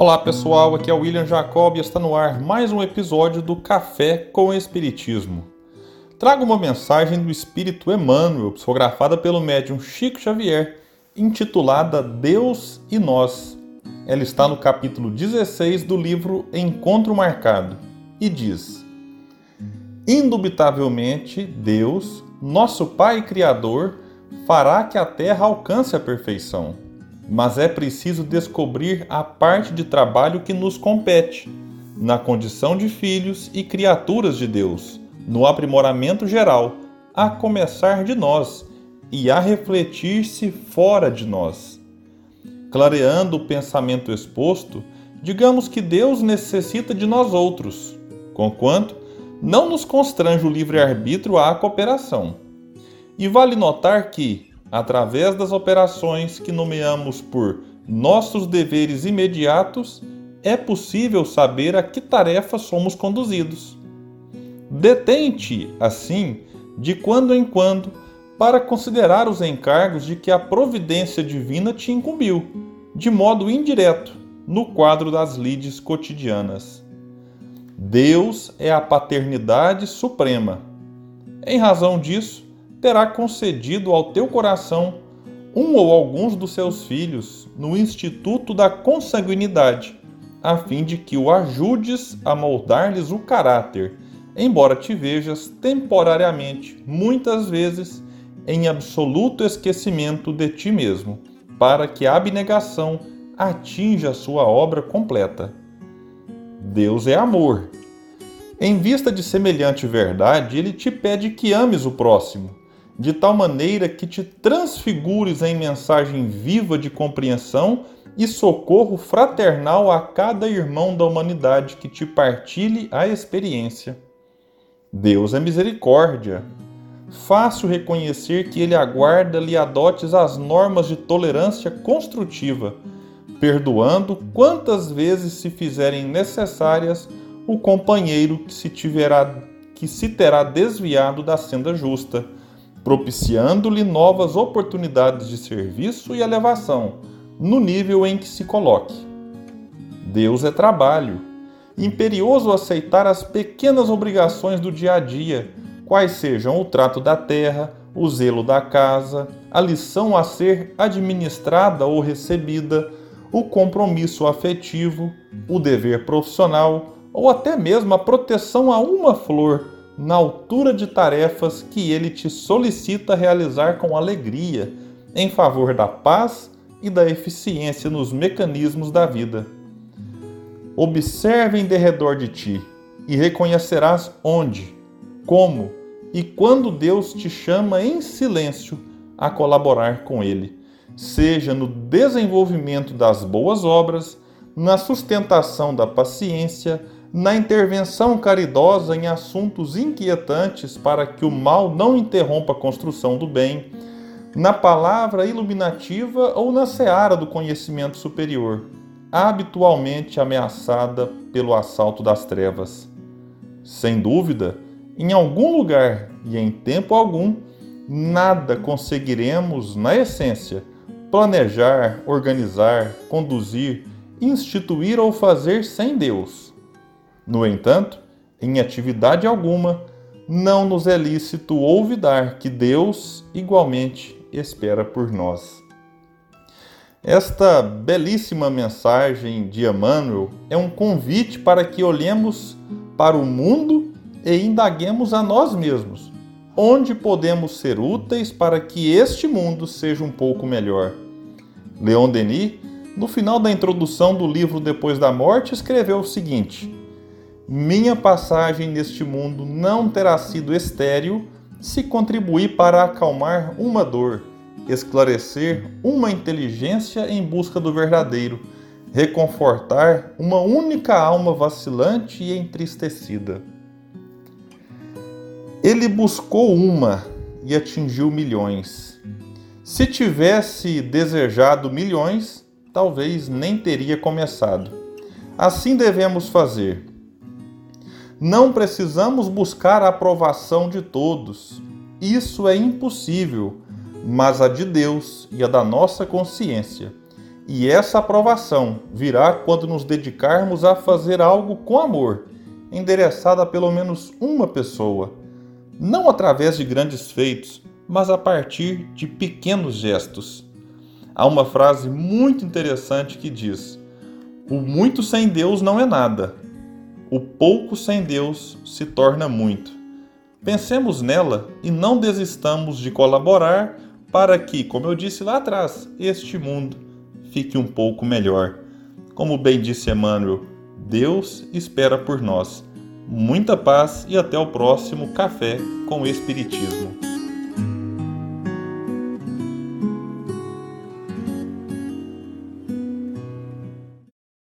Olá pessoal, aqui é o William Jacob e está no ar mais um episódio do Café com Espiritismo. Trago uma mensagem do Espírito Emmanuel, psicografada pelo médium Chico Xavier, intitulada Deus e Nós. Ela está no capítulo 16 do livro Encontro Marcado e diz: Indubitavelmente, Deus, nosso Pai Criador, fará que a terra alcance a perfeição mas é preciso descobrir a parte de trabalho que nos compete, na condição de filhos e criaturas de Deus, no aprimoramento geral, a começar de nós e a refletir-se fora de nós. Clareando o pensamento exposto, digamos que Deus necessita de nós outros, conquanto não nos constrange o livre-arbítrio à cooperação. E vale notar que, através das operações que nomeamos por nossos deveres imediatos, é possível saber a que tarefa somos conduzidos. Detente, assim, de quando em quando, para considerar os encargos de que a providência divina te incumbiu, de modo indireto, no quadro das lides cotidianas. Deus é a paternidade suprema. Em razão disso, terá concedido ao teu coração um ou alguns dos seus filhos no instituto da consanguinidade, a fim de que o ajudes a moldar-lhes o caráter, embora te vejas temporariamente, muitas vezes, em absoluto esquecimento de ti mesmo, para que a abnegação atinja a sua obra completa. Deus é amor. Em vista de semelhante verdade, ele te pede que ames o próximo de tal maneira que te transfigures em mensagem viva de compreensão e socorro fraternal a cada irmão da humanidade que te partilhe a experiência. Deus é misericórdia. Fácil reconhecer que Ele aguarda-lhe adotes as normas de tolerância construtiva, perdoando quantas vezes se fizerem necessárias o companheiro que se, tiverá, que se terá desviado da senda justa propiciando-lhe novas oportunidades de serviço e elevação, no nível em que se coloque. Deus é trabalho, imperioso aceitar as pequenas obrigações do dia a dia, quais sejam o trato da terra, o zelo da casa, a lição a ser administrada ou recebida, o compromisso afetivo, o dever profissional ou até mesmo a proteção a uma flor na altura de tarefas que ele te solicita realizar com alegria, em favor da paz e da eficiência nos mecanismos da vida. Observe em derredor de ti e reconhecerás onde, como e quando Deus te chama em silêncio a colaborar com Ele, seja no desenvolvimento das boas obras, na sustentação da paciência, na intervenção caridosa em assuntos inquietantes para que o mal não interrompa a construção do bem, na palavra iluminativa ou na seara do conhecimento superior, habitualmente ameaçada pelo assalto das trevas. Sem dúvida, em algum lugar e em tempo algum, nada conseguiremos, na essência, planejar, organizar, conduzir, instituir ou fazer sem Deus no entanto, em atividade alguma, não nos é lícito olvidar que Deus igualmente espera por nós. Esta belíssima mensagem de Emmanuel é um convite para que olhemos para o mundo e indaguemos a nós mesmos, onde podemos ser úteis para que este mundo seja um pouco melhor. Leon Denis, no final da introdução do livro Depois da Morte, escreveu o seguinte: minha passagem neste mundo não terá sido estéril se contribuir para acalmar uma dor, esclarecer uma inteligência em busca do verdadeiro, reconfortar uma única alma vacilante e entristecida. Ele buscou uma e atingiu milhões. Se tivesse desejado milhões, talvez nem teria começado. Assim devemos fazer não precisamos buscar a aprovação de todos. Isso é impossível, mas a de Deus e a da nossa consciência. E essa aprovação virá quando nos dedicarmos a fazer algo com amor, endereçado a pelo menos uma pessoa, não através de grandes feitos, mas a partir de pequenos gestos. Há uma frase muito interessante que diz: O muito sem Deus não é nada, o pouco sem Deus se torna muito. Pensemos nela e não desistamos de colaborar para que, como eu disse lá atrás, este mundo fique um pouco melhor. Como bem disse Emmanuel, Deus espera por nós. Muita paz e até o próximo Café com Espiritismo.